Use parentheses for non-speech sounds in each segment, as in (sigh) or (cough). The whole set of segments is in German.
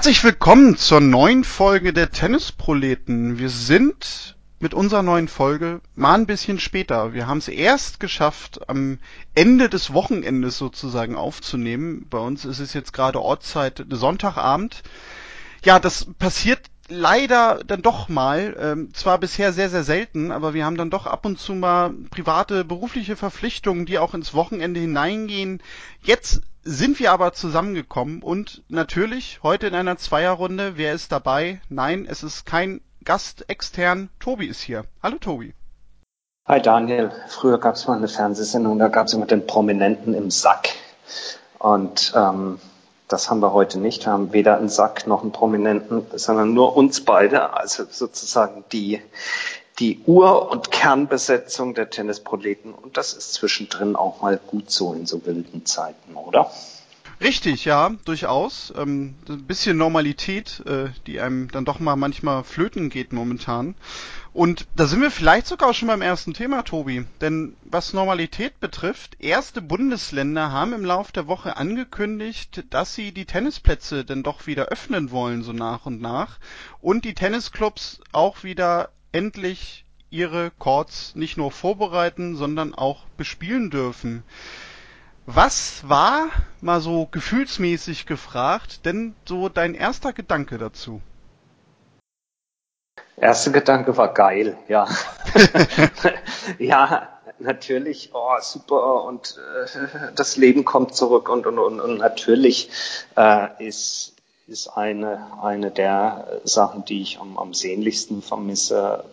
Herzlich willkommen zur neuen Folge der Tennisproleten. Wir sind mit unserer neuen Folge mal ein bisschen später. Wir haben es erst geschafft, am Ende des Wochenendes sozusagen aufzunehmen. Bei uns ist es jetzt gerade Ortszeit Sonntagabend. Ja, das passiert leider dann doch mal, ähm, zwar bisher sehr, sehr selten, aber wir haben dann doch ab und zu mal private, berufliche Verpflichtungen, die auch ins Wochenende hineingehen. Jetzt sind wir aber zusammengekommen und natürlich heute in einer Zweierrunde, wer ist dabei? Nein, es ist kein Gast extern, Tobi ist hier. Hallo Tobi. Hi Daniel, früher gab es mal eine Fernsehsendung, da gab es immer den Prominenten im Sack. Und ähm, das haben wir heute nicht. Wir haben weder einen Sack noch einen Prominenten, sondern nur uns beide, also sozusagen die, die Ur- und Kernbesetzung der Tennisproleten. Und das ist zwischendrin auch mal gut so in so wilden Zeiten, oder? Richtig, ja, durchaus. Ähm, ein bisschen Normalität, äh, die einem dann doch mal manchmal flöten geht momentan. Und da sind wir vielleicht sogar schon beim ersten Thema, Tobi. Denn was Normalität betrifft, erste Bundesländer haben im Laufe der Woche angekündigt, dass sie die Tennisplätze denn doch wieder öffnen wollen, so nach und nach. Und die Tennisclubs auch wieder endlich ihre Courts nicht nur vorbereiten, sondern auch bespielen dürfen. Was war, mal so gefühlsmäßig gefragt, denn so dein erster Gedanke dazu? Erster Gedanke war geil, ja. (laughs) ja, natürlich, oh, super, und äh, das Leben kommt zurück und, und, und, und natürlich äh, ist, ist eine, eine der Sachen, die ich am, am sehnlichsten vermisse,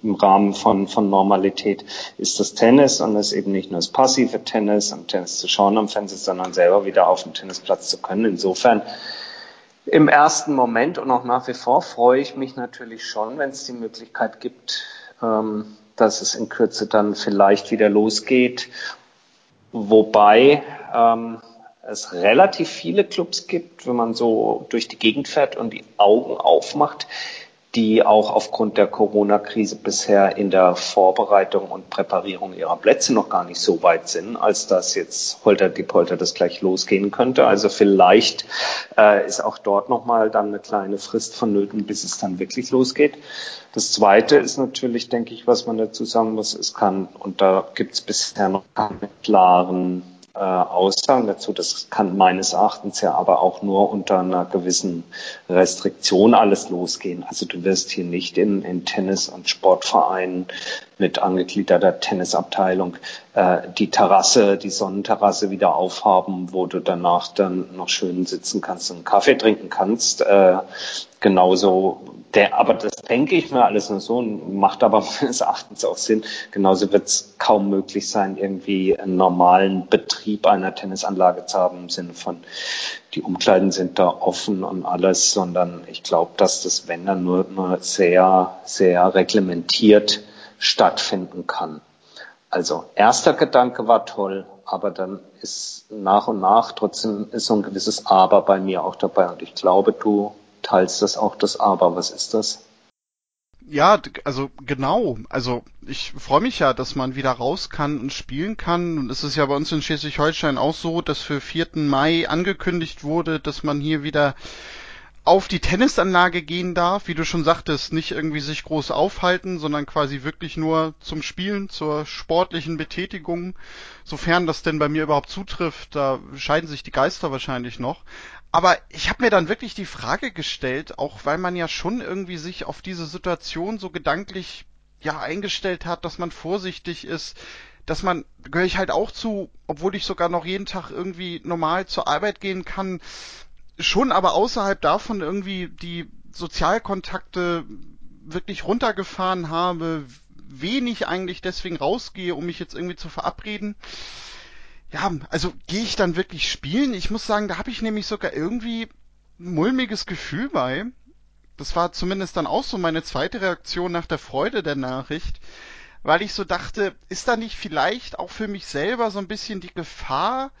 im Rahmen von, von Normalität ist das Tennis und es eben nicht nur das passive Tennis, am Tennis zu schauen am Fernsehen, sondern selber wieder auf dem Tennisplatz zu können. Insofern im ersten Moment und auch nach wie vor freue ich mich natürlich schon, wenn es die Möglichkeit gibt, ähm, dass es in Kürze dann vielleicht wieder losgeht. Wobei ähm, es relativ viele Clubs gibt, wenn man so durch die Gegend fährt und die Augen aufmacht, die auch aufgrund der Corona-Krise bisher in der Vorbereitung und Präparierung ihrer Plätze noch gar nicht so weit sind, als dass jetzt holter die Polter das gleich losgehen könnte. Also vielleicht äh, ist auch dort nochmal dann eine kleine Frist vonnöten, bis es dann wirklich losgeht. Das Zweite ist natürlich, denke ich, was man dazu sagen muss, es kann, und da gibt es bisher noch keine klaren äh, Aussagen dazu. Das kann meines Erachtens ja aber auch nur unter einer gewissen Restriktion alles losgehen. Also du wirst hier nicht in, in Tennis- und Sportvereinen mit angegliederter Tennisabteilung äh, die Terrasse, die Sonnenterrasse wieder aufhaben, wo du danach dann noch schön sitzen kannst und Kaffee trinken kannst. Äh, genauso der, aber das denke ich mir alles nur so und macht aber (laughs) meines Erachtens auch Sinn. Genauso wird es kaum möglich sein, irgendwie einen normalen Betrieb einer Tennisanlage zu haben im Sinne von die Umkleiden sind da offen und alles, sondern ich glaube, dass das, wenn dann nur, nur sehr, sehr reglementiert stattfinden kann. Also erster Gedanke war toll, aber dann ist nach und nach trotzdem ist so ein gewisses Aber bei mir auch dabei und ich glaube, du teilst das auch das Aber. Was ist das? Ja, also genau. Also ich freue mich ja, dass man wieder raus kann und spielen kann. Und es ist ja bei uns in Schleswig-Holstein auch so, dass für 4. Mai angekündigt wurde, dass man hier wieder auf die Tennisanlage gehen darf, wie du schon sagtest, nicht irgendwie sich groß aufhalten, sondern quasi wirklich nur zum Spielen, zur sportlichen Betätigung, sofern das denn bei mir überhaupt zutrifft, da scheiden sich die Geister wahrscheinlich noch. Aber ich habe mir dann wirklich die Frage gestellt, auch weil man ja schon irgendwie sich auf diese Situation so gedanklich ja eingestellt hat, dass man vorsichtig ist, dass man, gehöre ich halt auch zu, obwohl ich sogar noch jeden Tag irgendwie normal zur Arbeit gehen kann, schon aber außerhalb davon irgendwie die Sozialkontakte wirklich runtergefahren habe, wenig eigentlich deswegen rausgehe, um mich jetzt irgendwie zu verabreden ja, also gehe ich dann wirklich spielen? Ich muss sagen, da habe ich nämlich sogar irgendwie ein mulmiges Gefühl bei. Das war zumindest dann auch so meine zweite Reaktion nach der Freude der Nachricht, weil ich so dachte, ist da nicht vielleicht auch für mich selber so ein bisschen die Gefahr,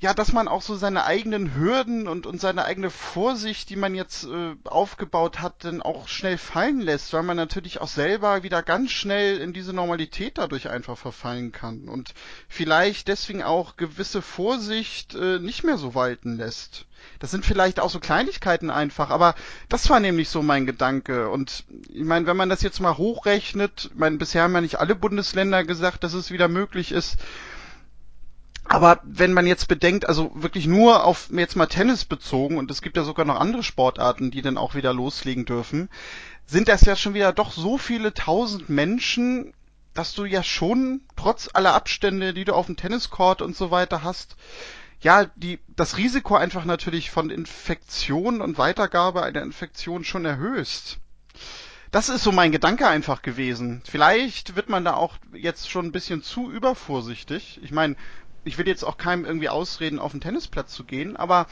ja, dass man auch so seine eigenen Hürden und, und seine eigene Vorsicht, die man jetzt äh, aufgebaut hat, dann auch schnell fallen lässt, weil man natürlich auch selber wieder ganz schnell in diese Normalität dadurch einfach verfallen kann und vielleicht deswegen auch gewisse Vorsicht äh, nicht mehr so walten lässt. Das sind vielleicht auch so Kleinigkeiten einfach, aber das war nämlich so mein Gedanke. Und ich meine, wenn man das jetzt mal hochrechnet, ich meine, bisher haben ja nicht alle Bundesländer gesagt, dass es wieder möglich ist, aber wenn man jetzt bedenkt, also wirklich nur auf jetzt mal Tennis bezogen, und es gibt ja sogar noch andere Sportarten, die dann auch wieder loslegen dürfen, sind das ja schon wieder doch so viele tausend Menschen, dass du ja schon, trotz aller Abstände, die du auf dem Tenniscourt und so weiter hast, ja, die, das Risiko einfach natürlich von Infektion und Weitergabe einer Infektion schon erhöhst. Das ist so mein Gedanke einfach gewesen. Vielleicht wird man da auch jetzt schon ein bisschen zu übervorsichtig. Ich meine, ich will jetzt auch keinem irgendwie ausreden, auf den Tennisplatz zu gehen, aber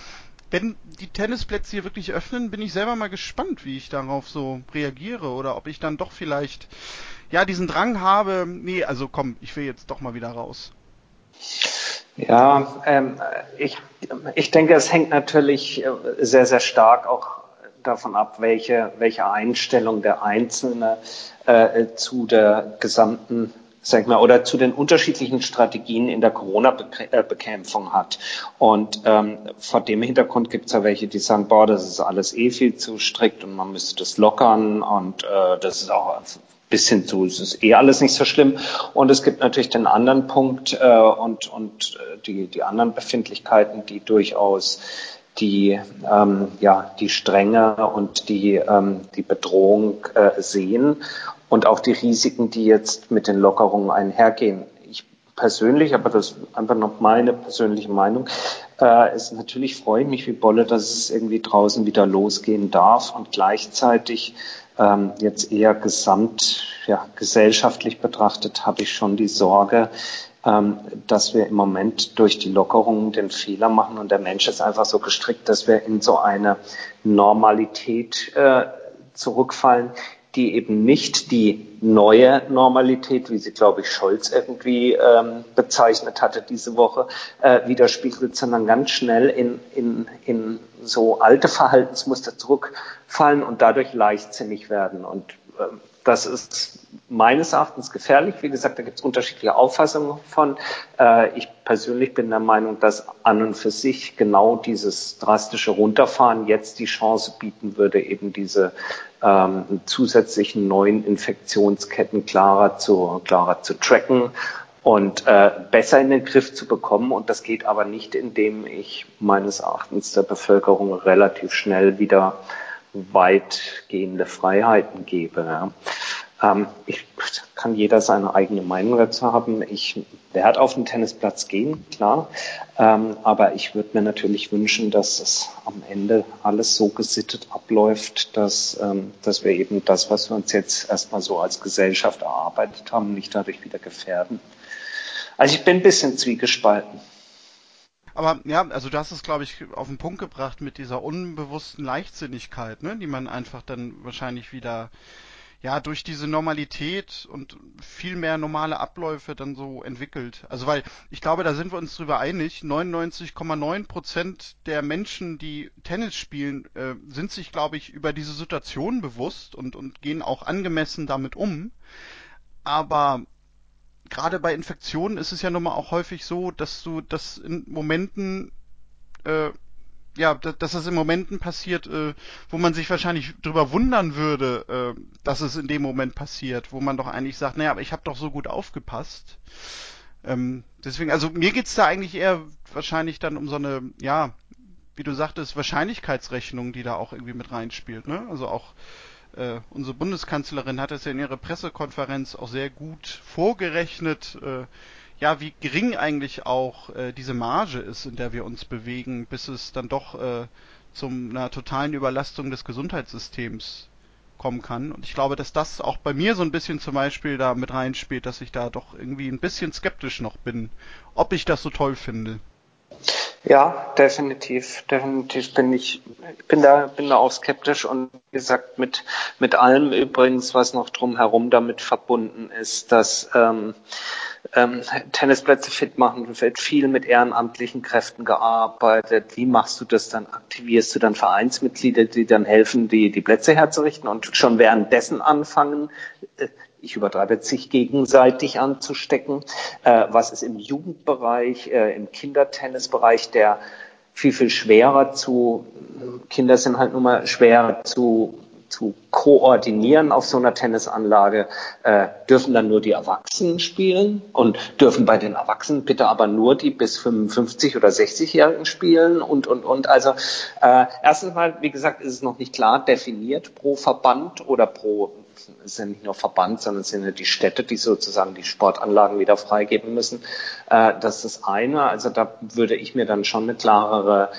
wenn die Tennisplätze hier wirklich öffnen, bin ich selber mal gespannt, wie ich darauf so reagiere oder ob ich dann doch vielleicht ja diesen Drang habe, nee, also komm, ich will jetzt doch mal wieder raus. Ja, ähm, ich, ich denke, es hängt natürlich äh, sehr, sehr stark auch davon ab, welche, welche Einstellung der Einzelne äh, zu der gesamten sag ich mal, oder zu den unterschiedlichen Strategien in der Corona-Bekämpfung hat. Und ähm, vor dem Hintergrund gibt es ja welche, die sagen, boah, das ist alles eh viel zu strikt und man müsste das lockern und äh, das ist auch bis hin zu, es ist eh alles nicht so schlimm. Und es gibt natürlich den anderen Punkt äh, und, und äh, die, die anderen Befindlichkeiten, die durchaus die, ähm, ja, die Strenge und die, ähm, die Bedrohung äh, sehen und auch die Risiken, die jetzt mit den Lockerungen einhergehen. Ich persönlich, aber das ist einfach noch meine persönliche Meinung, äh, ist natürlich freue ich mich wie Bolle, dass es irgendwie draußen wieder losgehen darf und gleichzeitig ähm, jetzt eher gesamt, ja, gesellschaftlich betrachtet habe ich schon die Sorge, ähm, dass wir im Moment durch die Lockerungen den Fehler machen und der Mensch ist einfach so gestrickt, dass wir in so eine Normalität äh, zurückfallen, die eben nicht die neue Normalität, wie sie, glaube ich, Scholz irgendwie ähm, bezeichnet hatte diese Woche, äh, widerspiegelt, sondern ganz schnell in, in, in so alte Verhaltensmuster zurückfallen und dadurch leichtsinnig werden. Und ähm, das ist meines Erachtens gefährlich. Wie gesagt, da gibt es unterschiedliche Auffassungen von. Äh, ich persönlich bin der Meinung, dass an und für sich genau dieses drastische Runterfahren jetzt die Chance bieten würde, eben diese ähm, zusätzlichen neuen Infektionsketten klarer zu, klarer zu tracken und äh, besser in den Griff zu bekommen. Und das geht aber nicht, indem ich meines Erachtens der Bevölkerung relativ schnell wieder weitgehende Freiheiten gebe. Ja. Ähm, ich kann jeder seine eigene Meinung dazu haben. Ich werde auf den Tennisplatz gehen, klar. Ähm, aber ich würde mir natürlich wünschen, dass es am Ende alles so gesittet abläuft, dass, ähm, dass wir eben das, was wir uns jetzt erstmal so als Gesellschaft erarbeitet haben, nicht dadurch wieder gefährden. Also ich bin ein bisschen zwiegespalten. Aber ja, also hast es, glaube ich, auf den Punkt gebracht mit dieser unbewussten Leichtsinnigkeit, ne, die man einfach dann wahrscheinlich wieder ja durch diese Normalität und viel mehr normale Abläufe dann so entwickelt. Also weil ich glaube, da sind wir uns drüber einig, 99,9 Prozent der Menschen, die Tennis spielen, äh, sind sich, glaube ich, über diese Situation bewusst und, und gehen auch angemessen damit um. Aber gerade bei Infektionen ist es ja nun mal auch häufig so, dass du das in Momenten äh, ja, dass das in Momenten passiert, äh, wo man sich wahrscheinlich drüber wundern würde, äh, dass es in dem Moment passiert, wo man doch eigentlich sagt, naja, aber ich habe doch so gut aufgepasst. Ähm, deswegen, also mir geht's da eigentlich eher wahrscheinlich dann um so eine, ja, wie du sagtest, Wahrscheinlichkeitsrechnung, die da auch irgendwie mit reinspielt, ne? Also auch äh, unsere Bundeskanzlerin hat es ja in ihrer Pressekonferenz auch sehr gut vorgerechnet, äh, ja, wie gering eigentlich auch äh, diese Marge ist, in der wir uns bewegen, bis es dann doch äh, zum einer totalen Überlastung des Gesundheitssystems kommen kann. Und ich glaube, dass das auch bei mir so ein bisschen zum Beispiel da mit reinspielt, dass ich da doch irgendwie ein bisschen skeptisch noch bin, ob ich das so toll finde. Ja, definitiv, definitiv bin ich, bin da, bin da auch skeptisch und wie gesagt mit mit allem übrigens, was noch drumherum damit verbunden ist, dass ähm, ähm, Tennisplätze fit machen, wird viel mit ehrenamtlichen Kräften gearbeitet. Wie machst du das dann? Aktivierst du dann Vereinsmitglieder, die dann helfen, die, die Plätze herzurichten und schon währenddessen anfangen, äh, ich übertreibe jetzt, sich gegenseitig anzustecken? Äh, was ist im Jugendbereich, äh, im Kindertennisbereich, der viel, viel schwerer zu, Kinder sind halt nun mal schwerer zu zu koordinieren auf so einer Tennisanlage, äh, dürfen dann nur die Erwachsenen spielen und dürfen bei den Erwachsenen bitte aber nur die bis 55 oder 60-Jährigen spielen und, und, und. Also äh, erstens mal, wie gesagt, ist es noch nicht klar definiert pro Verband oder pro ist ja nicht nur Verband, sondern es sind ja die Städte, die sozusagen die Sportanlagen wieder freigeben müssen. Äh, das ist das eine. Also da würde ich mir dann schon eine klarere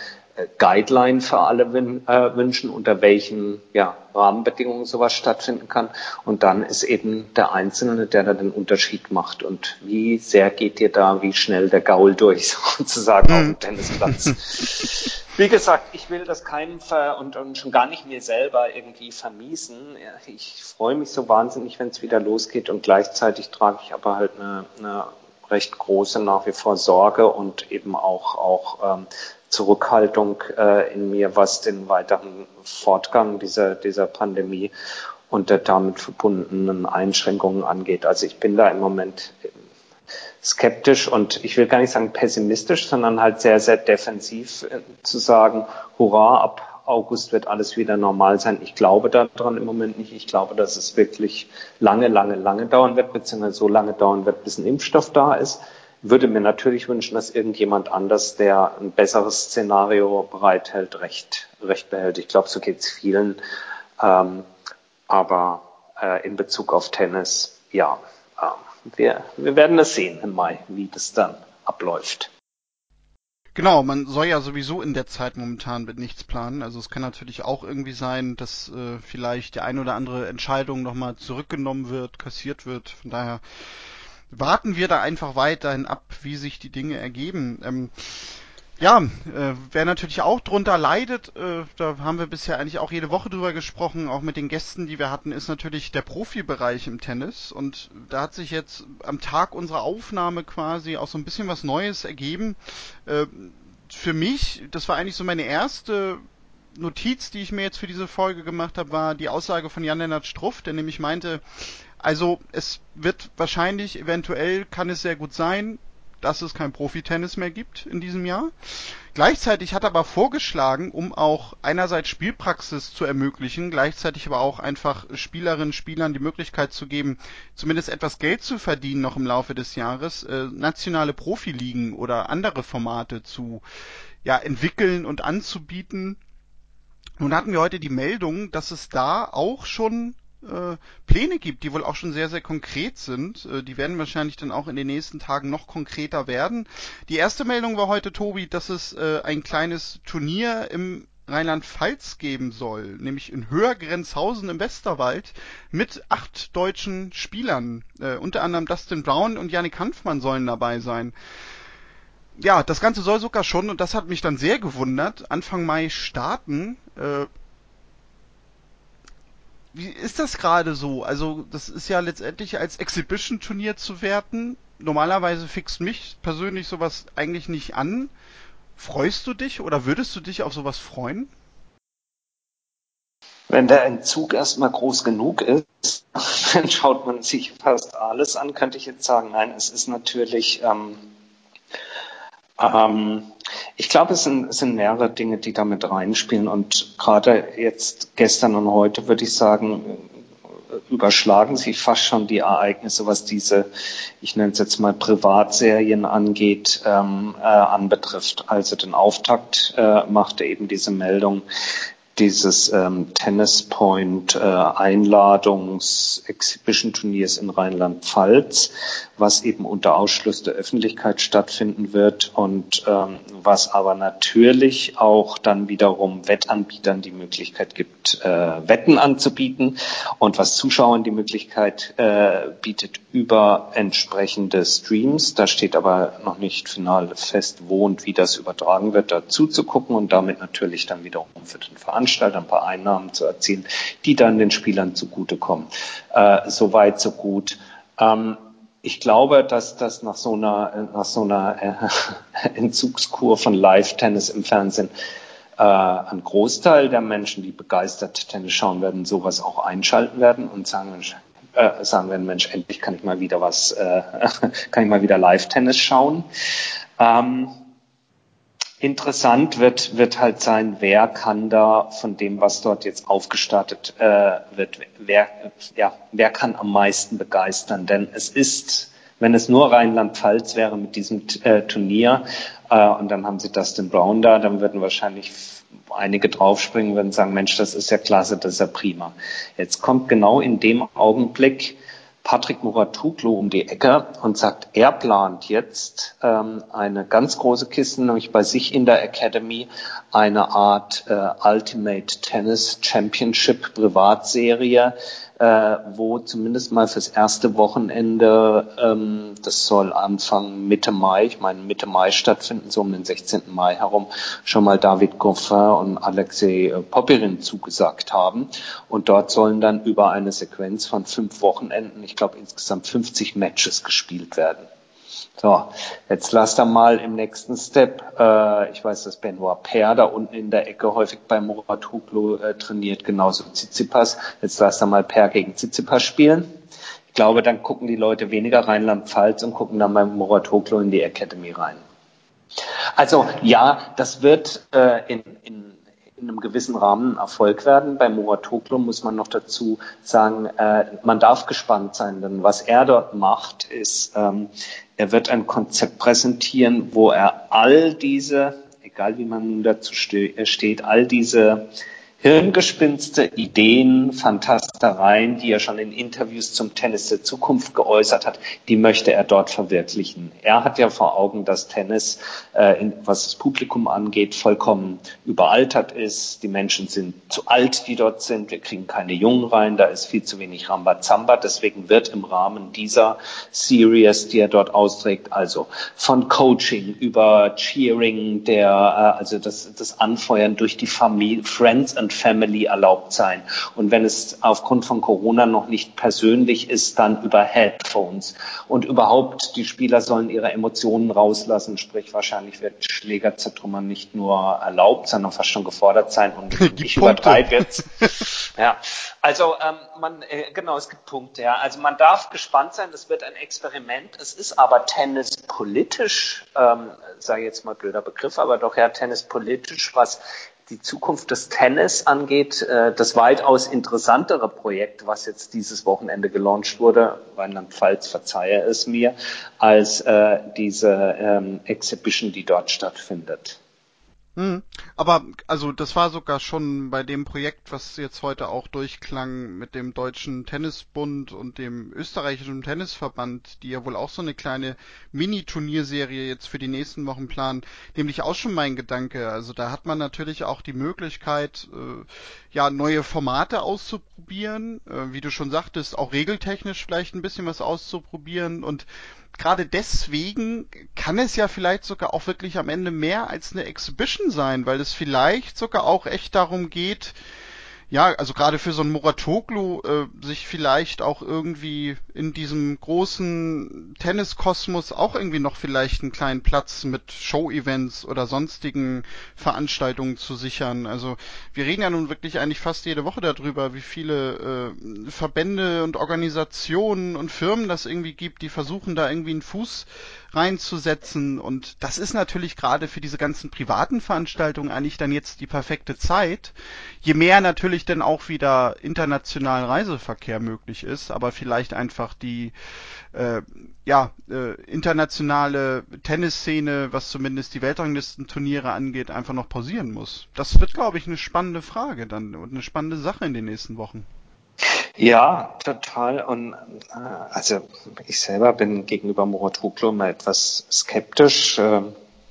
Guideline für alle äh, wünschen, unter welchen ja, Rahmenbedingungen sowas stattfinden kann. Und dann ist eben der Einzelne, der da den Unterschied macht. Und wie sehr geht dir da, wie schnell der Gaul durch, (laughs) sozusagen, auf dem hm. Tennisplatz. wie gesagt, ich will das keinem ver und, und schon gar nicht mir selber irgendwie vermiesen. Ich freue mich so wahnsinnig, wenn es wieder losgeht und gleichzeitig trage ich aber halt eine, eine recht große nach wie vor Sorge und eben auch, auch ähm, Zurückhaltung äh, in mir, was den weiteren Fortgang dieser, dieser Pandemie und der damit verbundenen Einschränkungen angeht. Also ich bin da im Moment skeptisch und ich will gar nicht sagen pessimistisch, sondern halt sehr, sehr defensiv äh, zu sagen, hurra, ab August wird alles wieder normal sein. Ich glaube daran im Moment nicht. Ich glaube, dass es wirklich lange, lange, lange dauern wird, beziehungsweise so lange dauern wird, bis ein Impfstoff da ist würde mir natürlich wünschen, dass irgendjemand anders, der ein besseres Szenario bereithält, recht, recht behält. Ich glaube, so geht es vielen. Ähm, aber äh, in Bezug auf Tennis, ja, äh, wir, wir werden es sehen im Mai, wie das dann abläuft. Genau, man soll ja sowieso in der Zeit momentan mit nichts planen. Also es kann natürlich auch irgendwie sein, dass äh, vielleicht die eine oder andere Entscheidung nochmal zurückgenommen wird, kassiert wird. Von daher warten wir da einfach weiterhin ab, wie sich die Dinge ergeben. Ähm, ja, äh, wer natürlich auch drunter leidet, äh, da haben wir bisher eigentlich auch jede Woche drüber gesprochen, auch mit den Gästen, die wir hatten, ist natürlich der Profibereich im Tennis. Und da hat sich jetzt am Tag unserer Aufnahme quasi auch so ein bisschen was Neues ergeben. Äh, für mich, das war eigentlich so meine erste Notiz, die ich mir jetzt für diese Folge gemacht habe, war die Aussage von Jan-Lennart Struff, der nämlich meinte, also es wird wahrscheinlich, eventuell kann es sehr gut sein, dass es kein Profi-Tennis mehr gibt in diesem Jahr. Gleichzeitig hat er aber vorgeschlagen, um auch einerseits Spielpraxis zu ermöglichen, gleichzeitig aber auch einfach Spielerinnen, Spielern die Möglichkeit zu geben, zumindest etwas Geld zu verdienen noch im Laufe des Jahres, äh, nationale Profiligen oder andere Formate zu ja, entwickeln und anzubieten. Nun hatten wir heute die Meldung, dass es da auch schon äh, Pläne gibt, die wohl auch schon sehr, sehr konkret sind. Äh, die werden wahrscheinlich dann auch in den nächsten Tagen noch konkreter werden. Die erste Meldung war heute, Tobi, dass es äh, ein kleines Turnier im Rheinland-Pfalz geben soll, nämlich in Höhergrenzhausen im Westerwald mit acht deutschen Spielern. Unter anderem Dustin Brown und Yannick Hanfmann sollen dabei sein. Ja, das Ganze soll sogar schon, und das hat mich dann sehr gewundert, Anfang Mai starten. Wie ist das gerade so? Also, das ist ja letztendlich als Exhibition-Turnier zu werten. Normalerweise fixt mich persönlich sowas eigentlich nicht an. Freust du dich oder würdest du dich auf sowas freuen? Wenn der Entzug erstmal groß genug ist, (laughs) dann schaut man sich fast alles an, könnte ich jetzt sagen. Nein, es ist natürlich ähm, ähm, ich glaube, es sind, es sind mehrere Dinge, die damit reinspielen. Und gerade jetzt gestern und heute würde ich sagen, überschlagen sich fast schon die Ereignisse, was diese, ich nenne es jetzt mal Privatserien angeht, ähm, äh, anbetrifft. Also den Auftakt äh, machte eben diese Meldung, dieses ähm, Tennis Point äh, Einladungs Exhibition Turniers in Rheinland-Pfalz, was eben unter Ausschluss der Öffentlichkeit stattfinden wird und ähm, was aber natürlich auch dann wiederum Wettanbietern die Möglichkeit gibt, äh, Wetten anzubieten und was Zuschauern die Möglichkeit äh, bietet über entsprechende Streams. Da steht aber noch nicht final fest, wo und wie das übertragen wird, dazu zu gucken und damit natürlich dann wiederum für den Veranstalter ein paar Einnahmen zu erzielen, die dann den Spielern zugutekommen. Äh, Soweit, so gut. Ähm, ich glaube, dass das nach so einer, nach so einer äh, (laughs) Entzugskur von Live-Tennis im Fernsehen äh, ein Großteil der Menschen, die begeistert Tennis schauen werden, sowas auch einschalten werden und sagen, äh, sagen werden, Mensch, endlich kann ich mal wieder was, äh, (laughs) kann ich mal wieder Live-Tennis schauen. Ähm, Interessant wird, wird halt sein, wer kann da von dem, was dort jetzt aufgestartet äh, wird, wer, ja, wer kann am meisten begeistern? Denn es ist, wenn es nur Rheinland-Pfalz wäre mit diesem äh, Turnier äh, und dann haben sie Dustin Brown da, dann würden wahrscheinlich einige draufspringen, würden sagen, Mensch, das ist ja klasse, das ist ja prima. Jetzt kommt genau in dem Augenblick Patrick Muratuglu um die Ecke und sagt, er plant jetzt ähm, eine ganz große Kiste, nämlich bei sich in der Academy eine Art äh, Ultimate Tennis Championship Privatserie, äh, wo zumindest mal fürs erste Wochenende, ähm, das soll Anfang Mitte Mai, ich meine Mitte Mai stattfinden, so um den 16. Mai herum, schon mal David Goffin und Alexei Popirin zugesagt haben. Und dort sollen dann über eine Sequenz von fünf Wochenenden, ich glaube insgesamt 50 Matches gespielt werden. So, jetzt lasst er mal im nächsten Step, äh, ich weiß, dass Benoit Per da unten in der Ecke häufig bei Murat Huglo äh, trainiert, genauso Tsitsipas. Jetzt lasst er mal Per gegen Tsitsipas spielen. Ich glaube, dann gucken die Leute weniger Rheinland-Pfalz und gucken dann bei Murat Huglo in die Academy rein. Also ja, das wird äh, in, in in einem gewissen Rahmen Erfolg werden. Bei Muratoglu muss man noch dazu sagen, äh, man darf gespannt sein, denn was er dort macht, ist, ähm, er wird ein Konzept präsentieren, wo er all diese, egal wie man nun dazu ste steht, all diese Hirngespinste, Ideen, Fantastereien, die er schon in Interviews zum Tennis der Zukunft geäußert hat, die möchte er dort verwirklichen. Er hat ja vor Augen, dass Tennis, äh, was das Publikum angeht, vollkommen überaltert ist. Die Menschen sind zu alt, die dort sind. Wir kriegen keine Jungen rein. Da ist viel zu wenig Rambazamba. Deswegen wird im Rahmen dieser Series, die er dort austrägt, also von Coaching über Cheering, der, äh, also das, das Anfeuern durch die Familie, Friends and und Family erlaubt sein. Und wenn es aufgrund von Corona noch nicht persönlich ist, dann über Headphones. Und überhaupt, die Spieler sollen ihre Emotionen rauslassen, sprich wahrscheinlich wird Schlägerzertrümmern nicht nur erlaubt, sondern fast schon gefordert sein. Und (laughs) ich übertreibe jetzt. ja, also ähm, man, äh, genau, es gibt Punkte. Ja. Also man darf gespannt sein, das wird ein Experiment. Es ist aber Tennis politisch, ähm, sage jetzt mal blöder Begriff, aber doch ja Tennis politisch, was die Zukunft des Tennis angeht, äh, das weitaus interessantere Projekt, was jetzt dieses Wochenende gelauncht wurde, Rheinland-Pfalz verzeihe es mir, als äh, diese ähm, Exhibition, die dort stattfindet. Hm. Aber also das war sogar schon bei dem Projekt, was jetzt heute auch durchklang mit dem Deutschen Tennisbund und dem österreichischen Tennisverband, die ja wohl auch so eine kleine Mini-Turnierserie jetzt für die nächsten Wochen planen, nämlich auch schon mein Gedanke. Also da hat man natürlich auch die Möglichkeit, äh, ja, neue Formate auszuprobieren, äh, wie du schon sagtest, auch regeltechnisch vielleicht ein bisschen was auszuprobieren. Und gerade deswegen kann es ja vielleicht sogar auch wirklich am Ende mehr als eine Exhibition sein, weil es vielleicht sogar auch echt darum geht, ja, also gerade für so ein Muratoglu äh, sich vielleicht auch irgendwie in diesem großen Tenniskosmos auch irgendwie noch vielleicht einen kleinen Platz mit Show-Events oder sonstigen Veranstaltungen zu sichern. Also wir reden ja nun wirklich eigentlich fast jede Woche darüber, wie viele äh, Verbände und Organisationen und Firmen das irgendwie gibt, die versuchen da irgendwie einen Fuß reinzusetzen. Und das ist natürlich gerade für diese ganzen privaten Veranstaltungen eigentlich dann jetzt die perfekte Zeit. Je mehr natürlich dann auch wieder internationalen Reiseverkehr möglich ist, aber vielleicht einfach die äh, ja, äh, internationale Tennisszene, was zumindest die Weltranglistenturniere angeht, einfach noch pausieren muss. Das wird, glaube ich, eine spannende Frage dann und eine spannende Sache in den nächsten Wochen. Ja, total. Und äh, also ich selber bin gegenüber Muratoglu mal etwas skeptisch. Äh,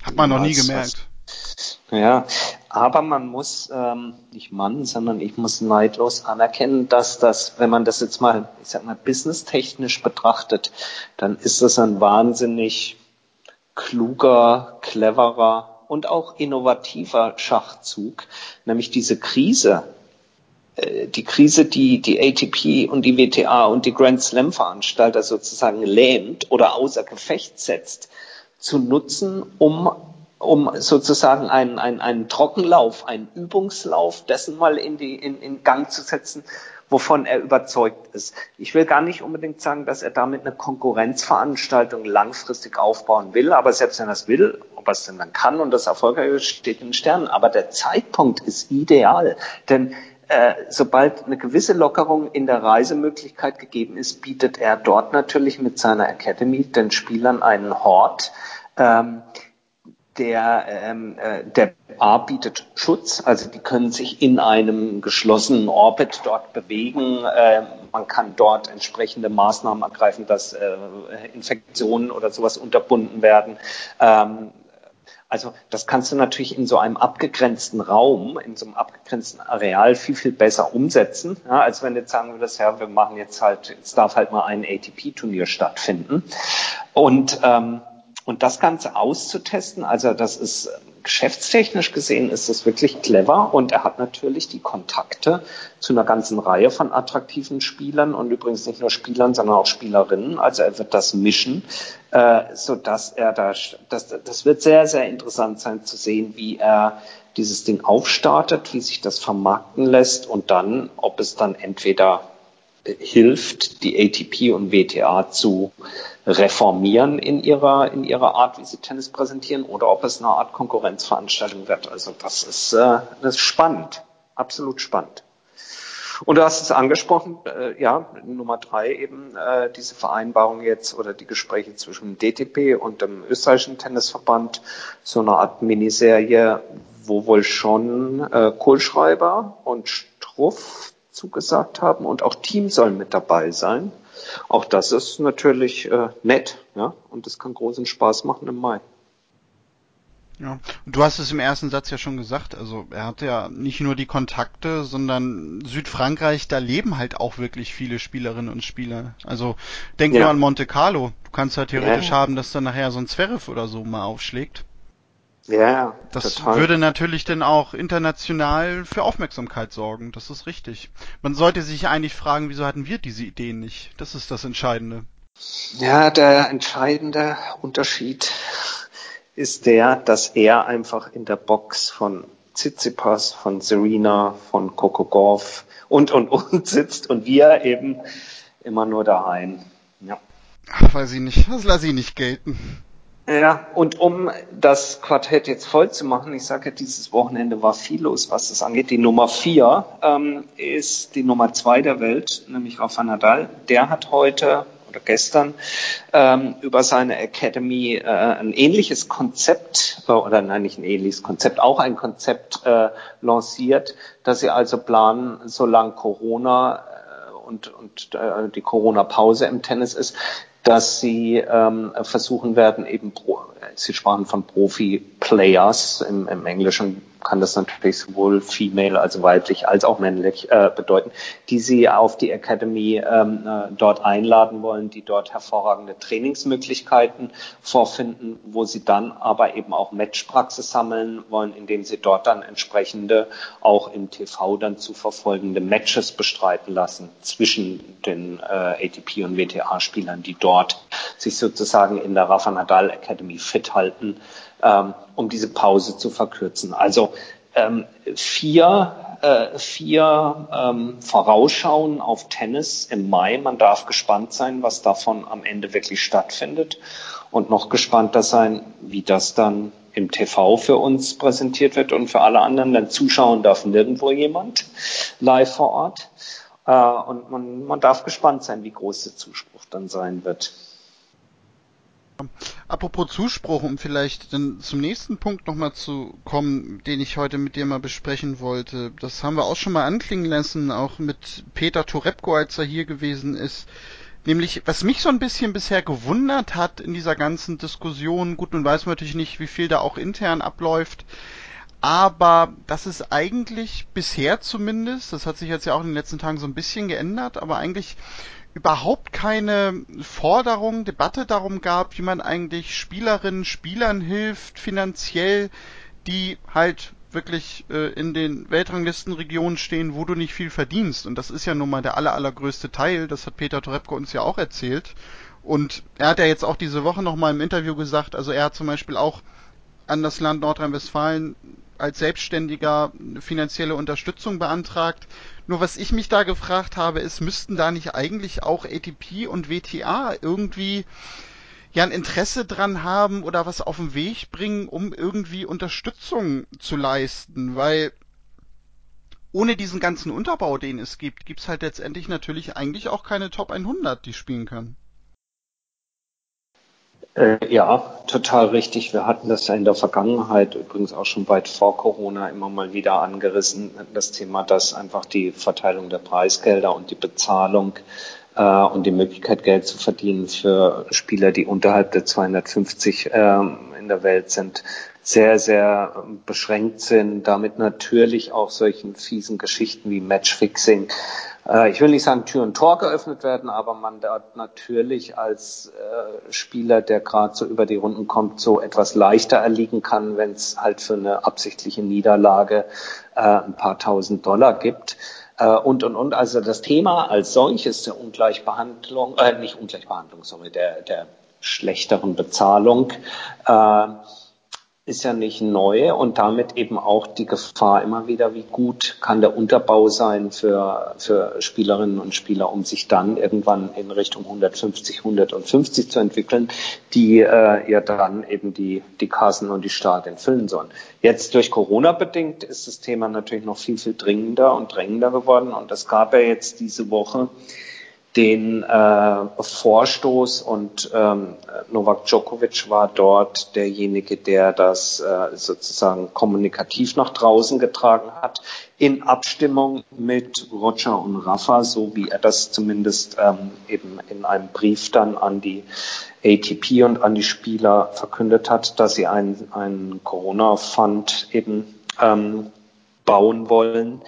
Hat man noch nie gemerkt. Was, ja, aber man muss, ähm, nicht man, sondern ich muss neidlos anerkennen, dass das, wenn man das jetzt mal, ich sag mal, businesstechnisch betrachtet, dann ist das ein wahnsinnig kluger, cleverer und auch innovativer Schachzug, nämlich diese Krise die Krise, die die ATP und die WTA und die Grand Slam Veranstalter sozusagen lähmt oder außer Gefecht setzt, zu nutzen, um um sozusagen einen, einen, einen Trockenlauf, einen Übungslauf dessen mal in, die, in, in Gang zu setzen, wovon er überzeugt ist. Ich will gar nicht unbedingt sagen, dass er damit eine Konkurrenzveranstaltung langfristig aufbauen will, aber selbst wenn er das will, ob er es denn dann kann und das erfolgreich ist, steht in Sternen. Aber der Zeitpunkt ist ideal, denn äh, sobald eine gewisse Lockerung in der Reisemöglichkeit gegeben ist, bietet er dort natürlich mit seiner Academy den Spielern einen Hort, ähm, der, ähm, äh, der A bietet Schutz, also die können sich in einem geschlossenen Orbit dort bewegen. Äh, man kann dort entsprechende Maßnahmen ergreifen, dass äh, Infektionen oder sowas unterbunden werden. Ähm, also das kannst du natürlich in so einem abgegrenzten Raum, in so einem abgegrenzten Areal viel, viel besser umsetzen, ja, als wenn du jetzt sagen würdest, ja, wir machen jetzt halt, jetzt darf halt mal ein ATP-Turnier stattfinden. Und ähm, und das Ganze auszutesten, also das ist geschäftstechnisch gesehen, ist das wirklich clever und er hat natürlich die Kontakte zu einer ganzen Reihe von attraktiven Spielern und übrigens nicht nur Spielern, sondern auch Spielerinnen. Also er wird das mischen, äh, so dass er da, das, das wird sehr, sehr interessant sein zu sehen, wie er dieses Ding aufstartet, wie sich das vermarkten lässt und dann, ob es dann entweder hilft, die ATP und WTA zu reformieren in ihrer, in ihrer Art, wie sie Tennis präsentieren, oder ob es eine Art Konkurrenzveranstaltung wird. Also das ist, äh, das ist spannend, absolut spannend. Und du hast es angesprochen, äh, ja, Nummer drei eben äh, diese Vereinbarung jetzt oder die Gespräche zwischen dem DTP und dem österreichischen Tennisverband, so eine Art Miniserie, wo wohl schon äh, Kohlschreiber und Struff zugesagt haben und auch Team soll mit dabei sein. Auch das ist natürlich äh, nett, ja, und das kann großen Spaß machen im Mai. Ja, und du hast es im ersten Satz ja schon gesagt, also er hat ja nicht nur die Kontakte, sondern Südfrankreich, da leben halt auch wirklich viele Spielerinnen und Spieler. Also denk ja. nur an Monte Carlo. Du kannst ja theoretisch ja. haben, dass dann nachher so ein Zverev oder so mal aufschlägt. Ja, das total. würde natürlich dann auch international für Aufmerksamkeit sorgen. Das ist richtig. Man sollte sich eigentlich fragen, wieso hatten wir diese Ideen nicht? Das ist das Entscheidende. Ja, der entscheidende Unterschied ist der, dass er einfach in der Box von Tsitsipas, von Serena, von Coco Golf und, und, und sitzt und wir eben immer nur daheim. Ja. Ach, weiß ich nicht. Das lasse ich nicht gelten. Ja, und um das Quartett jetzt voll zu machen, ich sage ja, dieses Wochenende war viel los, was das angeht. Die Nummer vier ähm, ist die Nummer zwei der Welt, nämlich Rafa Nadal. Der hat heute oder gestern ähm, über seine Academy äh, ein ähnliches Konzept, äh, oder nein, nicht ein ähnliches Konzept, auch ein Konzept äh, lanciert, dass sie also planen, solange Corona äh, und, und äh, die Corona-Pause im Tennis ist, dass sie ähm, versuchen werden, eben, Pro, Sie sprachen von Profi-Players, im, im Englischen kann das natürlich sowohl female, also weiblich, als auch männlich äh, bedeuten, die sie auf die Academy ähm, äh, dort einladen wollen, die dort hervorragende Trainingsmöglichkeiten vorfinden, wo sie dann aber eben auch Matchpraxis sammeln wollen, indem sie dort dann entsprechende auch im TV dann zu verfolgende Matches bestreiten lassen zwischen den äh, ATP und WTA-Spielern, die dort sich sozusagen in der Rafa Nadal Academy fit halten ähm, um diese Pause zu verkürzen. Also ähm, vier, äh, vier ähm, Vorausschauen auf Tennis im Mai. Man darf gespannt sein, was davon am Ende wirklich stattfindet und noch gespannter sein, wie das dann im TV für uns präsentiert wird und für alle anderen. Denn zuschauen darf nirgendwo jemand live vor Ort. Äh, und man, man darf gespannt sein, wie groß der Zuspruch dann sein wird. Apropos Zuspruch, um vielleicht dann zum nächsten Punkt nochmal zu kommen, den ich heute mit dir mal besprechen wollte. Das haben wir auch schon mal anklingen lassen, auch mit Peter Torebko, als er hier gewesen ist. Nämlich, was mich so ein bisschen bisher gewundert hat in dieser ganzen Diskussion, gut, nun weiß man natürlich nicht, wie viel da auch intern abläuft, aber das ist eigentlich bisher zumindest, das hat sich jetzt ja auch in den letzten Tagen so ein bisschen geändert, aber eigentlich überhaupt keine Forderung, Debatte darum gab, wie man eigentlich Spielerinnen, Spielern hilft, finanziell, die halt wirklich äh, in den Weltranglistenregionen stehen, wo du nicht viel verdienst. Und das ist ja nun mal der aller, allergrößte Teil. Das hat Peter Torebko uns ja auch erzählt. Und er hat ja jetzt auch diese Woche nochmal im Interview gesagt, also er hat zum Beispiel auch an das Land Nordrhein-Westfalen als Selbstständiger finanzielle Unterstützung beantragt. Nur was ich mich da gefragt habe, ist, müssten da nicht eigentlich auch ATP und WTA irgendwie ja ein Interesse dran haben oder was auf den Weg bringen, um irgendwie Unterstützung zu leisten, weil ohne diesen ganzen Unterbau, den es gibt, gibt's halt letztendlich natürlich eigentlich auch keine Top 100, die spielen können. Äh, ja, total richtig. Wir hatten das ja in der Vergangenheit, übrigens auch schon weit vor Corona, immer mal wieder angerissen, das Thema, dass einfach die Verteilung der Preisgelder und die Bezahlung äh, und die Möglichkeit, Geld zu verdienen für Spieler, die unterhalb der 250 äh, in der Welt sind, sehr, sehr ähm, beschränkt sind. Damit natürlich auch solchen fiesen Geschichten wie Matchfixing äh, ich will nicht sagen Tür und Tor geöffnet werden, aber man dort natürlich als äh, Spieler, der gerade so über die Runden kommt, so etwas leichter erliegen kann, wenn es halt für eine absichtliche Niederlage äh, ein paar tausend Dollar gibt. Äh, und, und, und. Also das Thema als solches der Ungleichbehandlung, äh, nicht Ungleichbehandlung, sondern der, der schlechteren Bezahlung, äh, ist ja nicht neu und damit eben auch die Gefahr immer wieder, wie gut kann der Unterbau sein für, für Spielerinnen und Spieler, um sich dann irgendwann in Richtung 150, 150 zu entwickeln, die äh, ja dann eben die, die Kassen und die Stadien füllen sollen. Jetzt durch Corona bedingt ist das Thema natürlich noch viel, viel dringender und drängender geworden und es gab ja jetzt diese Woche den äh, Vorstoß und ähm, Novak Djokovic war dort derjenige, der das äh, sozusagen kommunikativ nach draußen getragen hat, in Abstimmung mit Roger und Rafa, so wie er das zumindest ähm, eben in einem Brief dann an die ATP und an die Spieler verkündet hat, dass sie einen, Corona-Fund eben ähm, bauen wollen,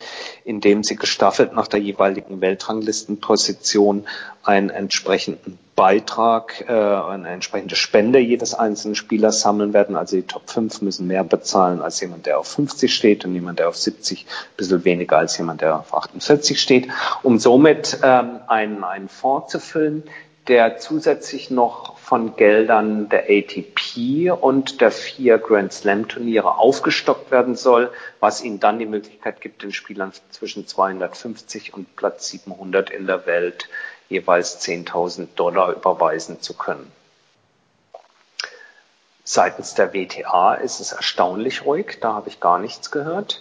indem sie gestaffelt nach der jeweiligen Weltranglistenposition einen entsprechenden Beitrag, äh, eine entsprechende Spende jedes einzelnen Spielers sammeln werden. Also die Top 5 müssen mehr bezahlen als jemand, der auf 50 steht und jemand, der auf 70, ein bisschen weniger als jemand, der auf 48 steht, um somit ähm, einen, einen Fonds zu füllen, der zusätzlich noch von Geldern der ATP und der vier Grand Slam Turniere aufgestockt werden soll, was ihnen dann die Möglichkeit gibt, den Spielern zwischen 250 und Platz 700 in der Welt jeweils 10.000 Dollar überweisen zu können. Seitens der WTA ist es erstaunlich ruhig, da habe ich gar nichts gehört.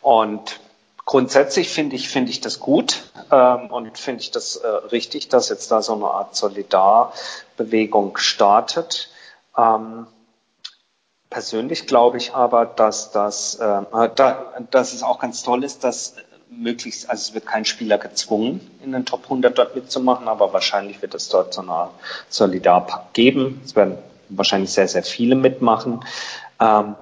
Und grundsätzlich finde ich, finde ich das gut ähm, und finde ich das äh, richtig, dass jetzt da so eine Art Solidarbewegung startet. Ähm, persönlich glaube ich aber, dass das, äh, da, dass es auch ganz toll ist, dass möglichst, also es wird kein Spieler gezwungen, in den Top 100 dort mitzumachen, aber wahrscheinlich wird es dort so eine Solidarpakt geben. Es werden wahrscheinlich sehr, sehr viele mitmachen. Ähm,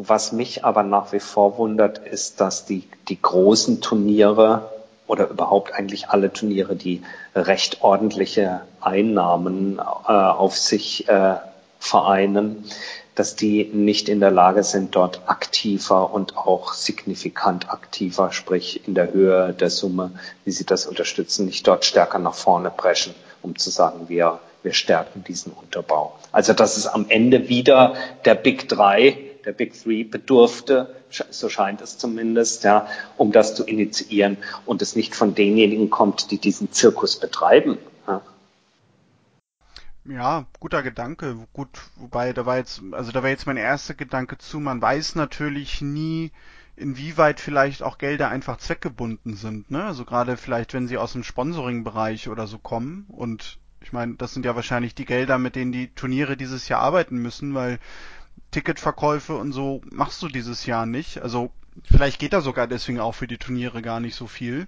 was mich aber nach wie vor wundert, ist, dass die, die großen Turniere oder überhaupt eigentlich alle Turniere, die recht ordentliche Einnahmen äh, auf sich äh, vereinen, dass die nicht in der Lage sind, dort aktiver und auch signifikant aktiver, sprich in der Höhe der Summe, wie sie das unterstützen, nicht dort stärker nach vorne preschen, um zu sagen, wir, wir stärken diesen Unterbau. Also dass es am Ende wieder der Big Three der Big Three bedurfte, so scheint es zumindest, ja, um das zu initiieren und es nicht von denjenigen kommt, die diesen Zirkus betreiben. Ja. Ja, guter Gedanke. Gut, wobei da war jetzt, also da war jetzt mein erster Gedanke zu, man weiß natürlich nie, inwieweit vielleicht auch Gelder einfach zweckgebunden sind, ne? Also gerade vielleicht, wenn sie aus dem Sponsoring-Bereich oder so kommen und ich meine, das sind ja wahrscheinlich die Gelder, mit denen die Turniere dieses Jahr arbeiten müssen, weil Ticketverkäufe und so machst du dieses Jahr nicht. Also vielleicht geht da sogar deswegen auch für die Turniere gar nicht so viel.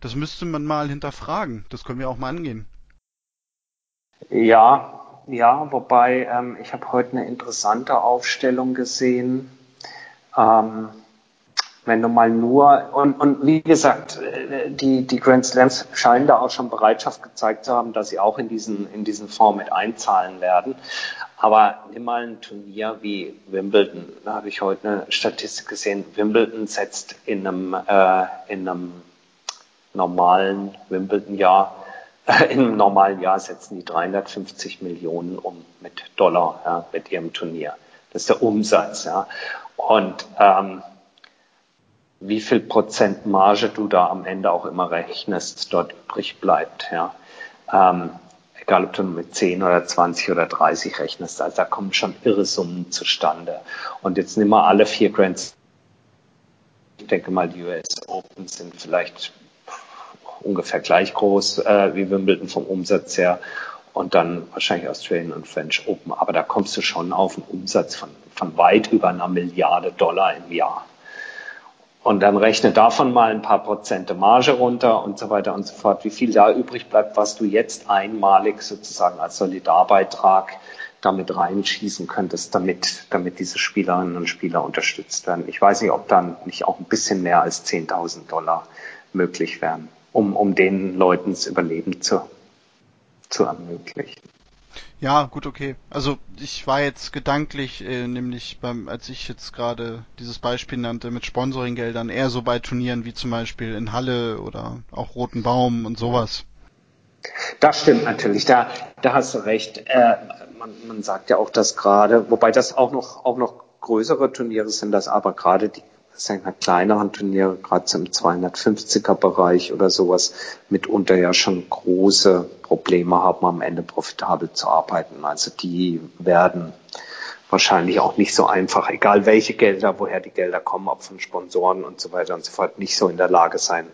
Das müsste man mal hinterfragen. Das können wir auch mal angehen. Ja, ja, wobei ähm, ich habe heute eine interessante Aufstellung gesehen. Ähm, wenn du mal nur, und, und wie gesagt, die, die Grand Slams scheinen da auch schon Bereitschaft gezeigt zu haben, dass sie auch in diesen, in diesen Fonds mit einzahlen werden. Aber nimm mal ein Turnier wie Wimbledon. Da habe ich heute eine Statistik gesehen. Wimbledon setzt in einem, äh, in einem normalen Wimbledon-Jahr, äh, in einem normalen Jahr setzen die 350 Millionen um mit Dollar ja, mit ihrem Turnier. Das ist der Umsatz. Ja. Und ähm, wie viel Prozent Marge du da am Ende auch immer rechnest, dort übrig bleibt. Ja. Ähm, egal ob du mit 10 oder 20 oder 30 rechnest, also da kommen schon irre Summen zustande. Und jetzt nimm mal alle vier Grands. Ich denke mal, die US Open sind vielleicht ungefähr gleich groß äh, wie Wimbledon vom Umsatz her und dann wahrscheinlich Australian und French Open. Aber da kommst du schon auf einen Umsatz von, von weit über einer Milliarde Dollar im Jahr. Und dann rechne davon mal ein paar Prozente Marge runter und so weiter und so fort. Wie viel da übrig bleibt, was du jetzt einmalig sozusagen als Solidarbeitrag damit reinschießen könntest, damit, damit diese Spielerinnen und Spieler unterstützt werden. Ich weiß nicht, ob dann nicht auch ein bisschen mehr als 10.000 Dollar möglich wären, um, um den Leuten das Überleben zu, zu ermöglichen. Ja, gut, okay. Also ich war jetzt gedanklich, äh, nämlich beim, als ich jetzt gerade dieses Beispiel nannte mit Sponsoringgeldern, eher so bei Turnieren wie zum Beispiel in Halle oder auch Roten Baum und sowas. Das stimmt natürlich, da, da hast du recht. Äh, man, man sagt ja auch, dass gerade, wobei das auch noch, auch noch größere Turniere sind, das aber gerade die sagen wir, kleineren Turniere, gerade im 250er Bereich oder sowas, mitunter ja schon große Probleme haben, am Ende profitabel zu arbeiten. Also die werden wahrscheinlich auch nicht so einfach, egal welche Gelder, woher die Gelder kommen, ob von Sponsoren und so weiter und so fort, nicht so in der Lage sein,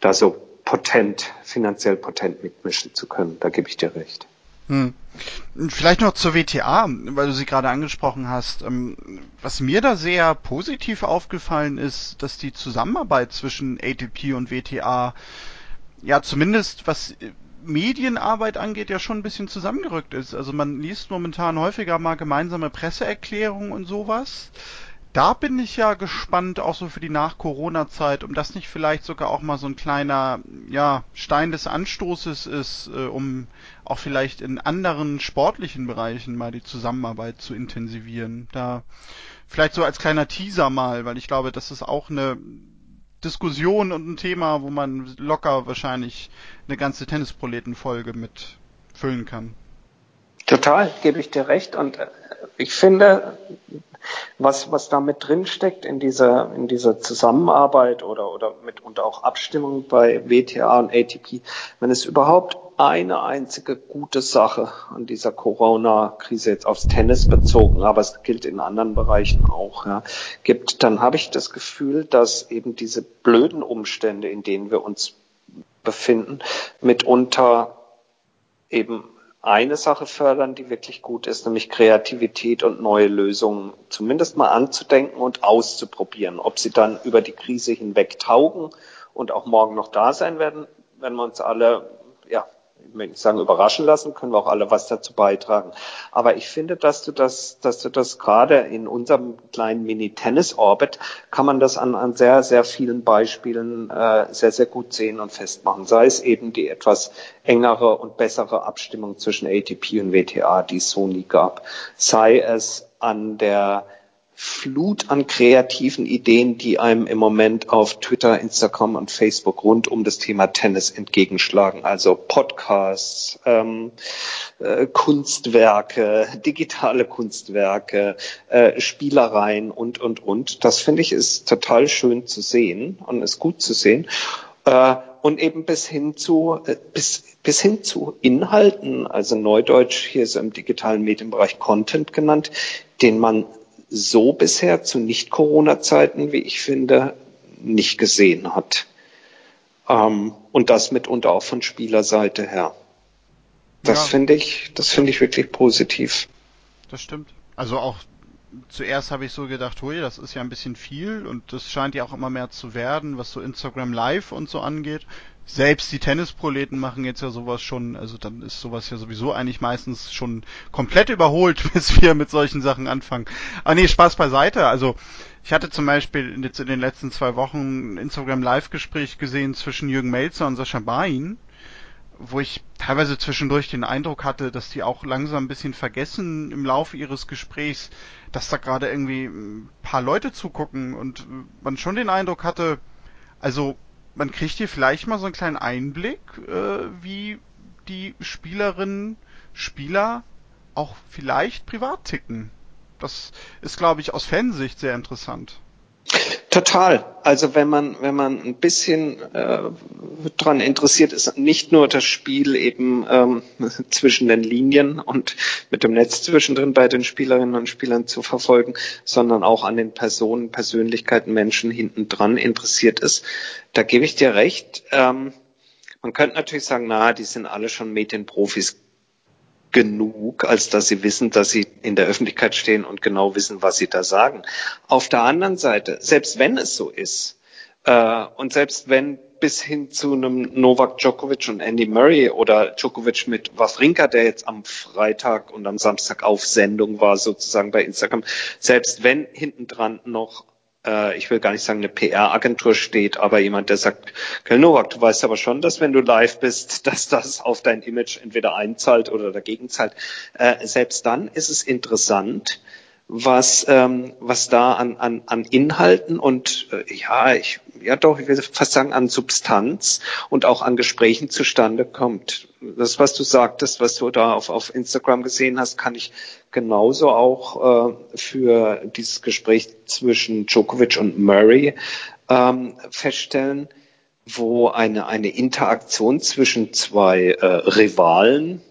da so potent, finanziell potent mitmischen zu können. Da gebe ich dir recht. Hm. Vielleicht noch zur WTA, weil du sie gerade angesprochen hast. Ähm, was mir da sehr positiv aufgefallen ist, dass die Zusammenarbeit zwischen ATP und WTA ja zumindest was Medienarbeit angeht, ja schon ein bisschen zusammengerückt ist. Also man liest momentan häufiger mal gemeinsame Presseerklärungen und sowas da bin ich ja gespannt, auch so für die Nach-Corona-Zeit, um das nicht vielleicht sogar auch mal so ein kleiner, ja, Stein des Anstoßes ist, äh, um auch vielleicht in anderen sportlichen Bereichen mal die Zusammenarbeit zu intensivieren. Da vielleicht so als kleiner Teaser mal, weil ich glaube, das ist auch eine Diskussion und ein Thema, wo man locker wahrscheinlich eine ganze Tennisproletenfolge mit füllen kann. Total, gebe ich dir recht. Und äh, ich finde, was, was da mit drin steckt in dieser, in dieser Zusammenarbeit oder, oder mitunter auch Abstimmung bei WTA und ATP, wenn es überhaupt eine einzige gute Sache an dieser Corona-Krise jetzt aufs Tennis bezogen, aber es gilt in anderen Bereichen auch, ja, gibt, dann habe ich das Gefühl, dass eben diese blöden Umstände, in denen wir uns befinden, mitunter eben eine Sache fördern, die wirklich gut ist, nämlich Kreativität und neue Lösungen zumindest mal anzudenken und auszuprobieren. Ob sie dann über die Krise hinweg taugen und auch morgen noch da sein werden, werden wir uns alle ja, ich möchte sagen überraschen lassen, können wir auch alle was dazu beitragen. Aber ich finde, dass du das, dass du das gerade in unserem kleinen Mini-Tennis-Orbit kann man das an, an sehr, sehr vielen Beispielen äh, sehr, sehr gut sehen und festmachen. Sei es eben die etwas engere und bessere Abstimmung zwischen ATP und WTA, die es so nie gab. Sei es an der Flut an kreativen Ideen, die einem im Moment auf Twitter, Instagram und Facebook rund um das Thema Tennis entgegenschlagen. Also Podcasts, ähm, äh, Kunstwerke, digitale Kunstwerke, äh, Spielereien und, und, und. Das finde ich ist total schön zu sehen und ist gut zu sehen. Äh, und eben bis hin zu äh, bis bis hin zu Inhalten, also Neudeutsch hier so im digitalen Medienbereich Content genannt, den man so bisher zu Nicht-Corona-Zeiten, wie ich finde, nicht gesehen hat. Ähm, und das mitunter auch von Spielerseite her. Das ja. finde ich, das finde ich wirklich positiv. Das stimmt. Also auch zuerst habe ich so gedacht, hui, das ist ja ein bisschen viel und das scheint ja auch immer mehr zu werden, was so Instagram Live und so angeht. Selbst die Tennisproleten machen jetzt ja sowas schon, also dann ist sowas ja sowieso eigentlich meistens schon komplett überholt, (laughs) bis wir mit solchen Sachen anfangen. Ah nee, Spaß beiseite. Also ich hatte zum Beispiel jetzt in den letzten zwei Wochen ein Instagram Live-Gespräch gesehen zwischen Jürgen Melzer und Sascha Bain, wo ich teilweise zwischendurch den Eindruck hatte, dass die auch langsam ein bisschen vergessen im Laufe ihres Gesprächs, dass da gerade irgendwie ein paar Leute zugucken und man schon den Eindruck hatte, also man kriegt hier vielleicht mal so einen kleinen Einblick, äh, wie die Spielerinnen, Spieler auch vielleicht privat ticken. Das ist, glaube ich, aus Fansicht sehr interessant. Total. Also wenn man wenn man ein bisschen äh, dran interessiert ist, nicht nur das Spiel eben ähm, (laughs) zwischen den Linien und mit dem Netz zwischendrin bei den Spielerinnen und Spielern zu verfolgen, sondern auch an den Personen, Persönlichkeiten, Menschen hinten dran interessiert ist, da gebe ich dir recht. Ähm, man könnte natürlich sagen, na, die sind alle schon Medienprofis genug, als dass sie wissen, dass sie in der Öffentlichkeit stehen und genau wissen, was sie da sagen. Auf der anderen Seite, selbst wenn es so ist, äh, und selbst wenn bis hin zu einem Novak Djokovic und Andy Murray oder Djokovic mit Wawrinka, der jetzt am Freitag und am Samstag auf Sendung war, sozusagen bei Instagram, selbst wenn hinten dran noch äh, ich will gar nicht sagen, eine PR-Agentur steht, aber jemand, der sagt, Novak, du weißt aber schon, dass wenn du live bist, (laughs) dass das auf dein Image entweder einzahlt oder dagegen zahlt. Äh, selbst dann ist es interessant, was, ähm, was da an, an, an Inhalten und äh, ja, ich, ja doch, ich will fast sagen, an Substanz und auch an Gesprächen zustande kommt. Das, was du sagtest, was du da auf, auf Instagram gesehen hast, kann ich genauso auch äh, für dieses Gespräch zwischen Djokovic und Murray ähm, feststellen, wo eine, eine Interaktion zwischen zwei äh, Rivalen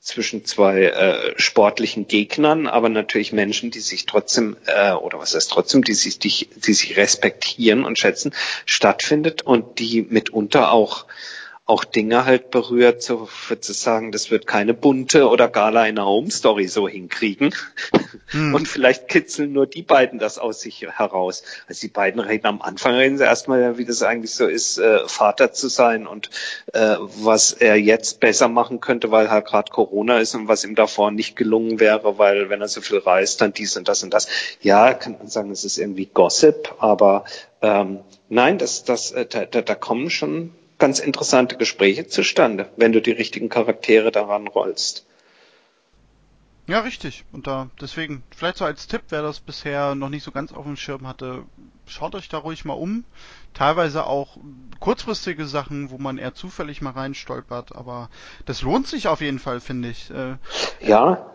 zwischen zwei äh, sportlichen Gegnern, aber natürlich Menschen, die sich trotzdem äh, oder was heißt trotzdem, die sich die, die sich respektieren und schätzen, stattfindet und die mitunter auch auch Dinge halt berührt, so würde ich sagen, das wird keine bunte oder Gala in einer Home Story so hinkriegen. Hm. Und vielleicht kitzeln nur die beiden das aus sich heraus. Also die beiden reden am Anfang reden sie erstmal, wie das eigentlich so ist, äh, Vater zu sein und äh, was er jetzt besser machen könnte, weil halt gerade Corona ist und was ihm davor nicht gelungen wäre, weil wenn er so viel reist, dann dies und das und das. Ja, kann man sagen, es ist irgendwie Gossip, aber ähm, nein, das, das, äh, da, da kommen schon ganz interessante Gespräche zustande, wenn du die richtigen Charaktere daran rollst. Ja, richtig. Und da deswegen, vielleicht so als Tipp, wer das bisher noch nicht so ganz auf dem Schirm hatte, schaut euch da ruhig mal um. Teilweise auch kurzfristige Sachen, wo man eher zufällig mal reinstolpert, aber das lohnt sich auf jeden Fall, finde ich. Äh, ja,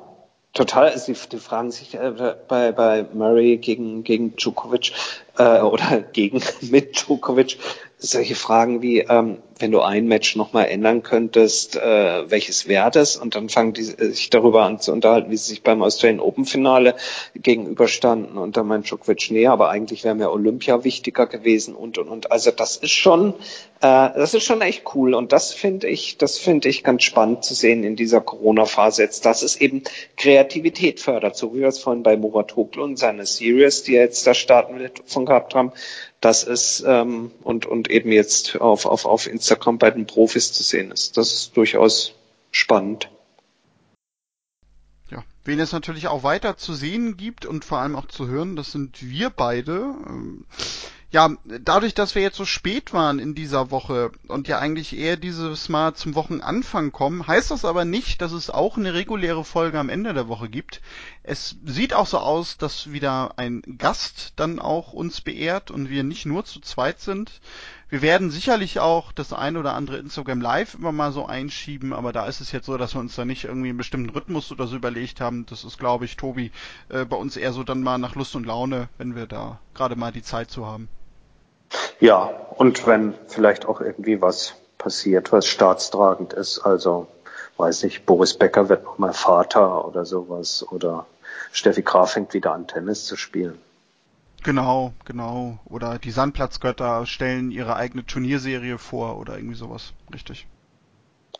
total. Die, die fragen sich äh, bei, bei Murray gegen, gegen Djokovic äh, oder (laughs) gegen mit Djokovic, solche Fragen wie, ähm, wenn du ein Match nochmal ändern könntest, äh, welches wäre das? Und dann fangen die sich darüber an zu unterhalten, wie sie sich beim Australian Open Finale gegenüberstanden. Und dann meint Djokovic, nee, aber eigentlich wäre mir Olympia wichtiger gewesen und, und, und. Also das ist schon, äh, das ist schon echt cool. Und das finde ich, das finde ich ganz spannend zu sehen in dieser Corona-Phase jetzt, dass es eben Kreativität fördert. So wie wir es vorhin bei Murat Hogl und seine Series, die er jetzt da starten will, von gehabt haben, das ist ähm, und, und eben jetzt auf, auf, auf Instagram bei den Profis zu sehen ist. Das ist durchaus spannend. Ja, wen es natürlich auch weiter zu sehen gibt und vor allem auch zu hören, das sind wir beide. Ähm, ja, dadurch, dass wir jetzt so spät waren in dieser Woche und ja eigentlich eher dieses Mal zum Wochenanfang kommen, heißt das aber nicht, dass es auch eine reguläre Folge am Ende der Woche gibt. Es sieht auch so aus, dass wieder ein Gast dann auch uns beehrt und wir nicht nur zu zweit sind. Wir werden sicherlich auch das ein oder andere Instagram Live immer mal so einschieben, aber da ist es jetzt so, dass wir uns da nicht irgendwie einen bestimmten Rhythmus oder so überlegt haben. Das ist, glaube ich, Tobi, äh, bei uns eher so dann mal nach Lust und Laune, wenn wir da gerade mal die Zeit zu haben. Ja, und wenn vielleicht auch irgendwie was passiert, was staatstragend ist, also weiß nicht, Boris Becker wird nochmal Vater oder sowas oder Steffi Graf fängt wieder an Tennis zu spielen. Genau, genau. Oder die Sandplatzgötter stellen ihre eigene Turnierserie vor oder irgendwie sowas. Richtig.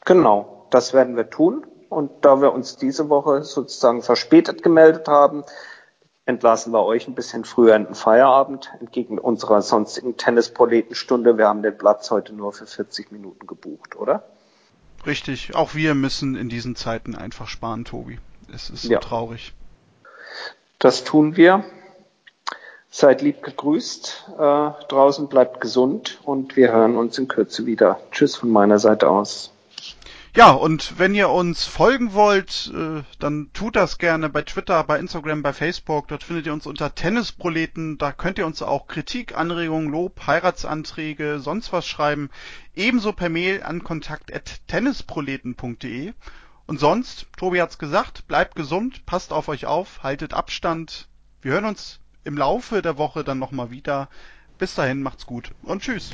Genau, das werden wir tun. Und da wir uns diese Woche sozusagen verspätet gemeldet haben, entlassen wir euch ein bisschen früher in den Feierabend, entgegen unserer sonstigen Tennisproletenstunde. Wir haben den Platz heute nur für 40 Minuten gebucht, oder? Richtig, auch wir müssen in diesen Zeiten einfach sparen, Tobi. Es ist so ja. traurig. Das tun wir. Seid lieb gegrüßt. Äh, draußen bleibt gesund und wir hören uns in Kürze wieder. Tschüss von meiner Seite aus. Ja, und wenn ihr uns folgen wollt, äh, dann tut das gerne bei Twitter, bei Instagram, bei Facebook. Dort findet ihr uns unter Tennisproleten. Da könnt ihr uns auch Kritik, Anregungen, Lob, Heiratsanträge, sonst was schreiben. Ebenso per Mail an kontakt.tennisproleten.de. Und sonst, Tobi hat's gesagt, bleibt gesund, passt auf euch auf, haltet Abstand. Wir hören uns im Laufe der Woche dann nochmal wieder. Bis dahin, macht's gut und tschüss.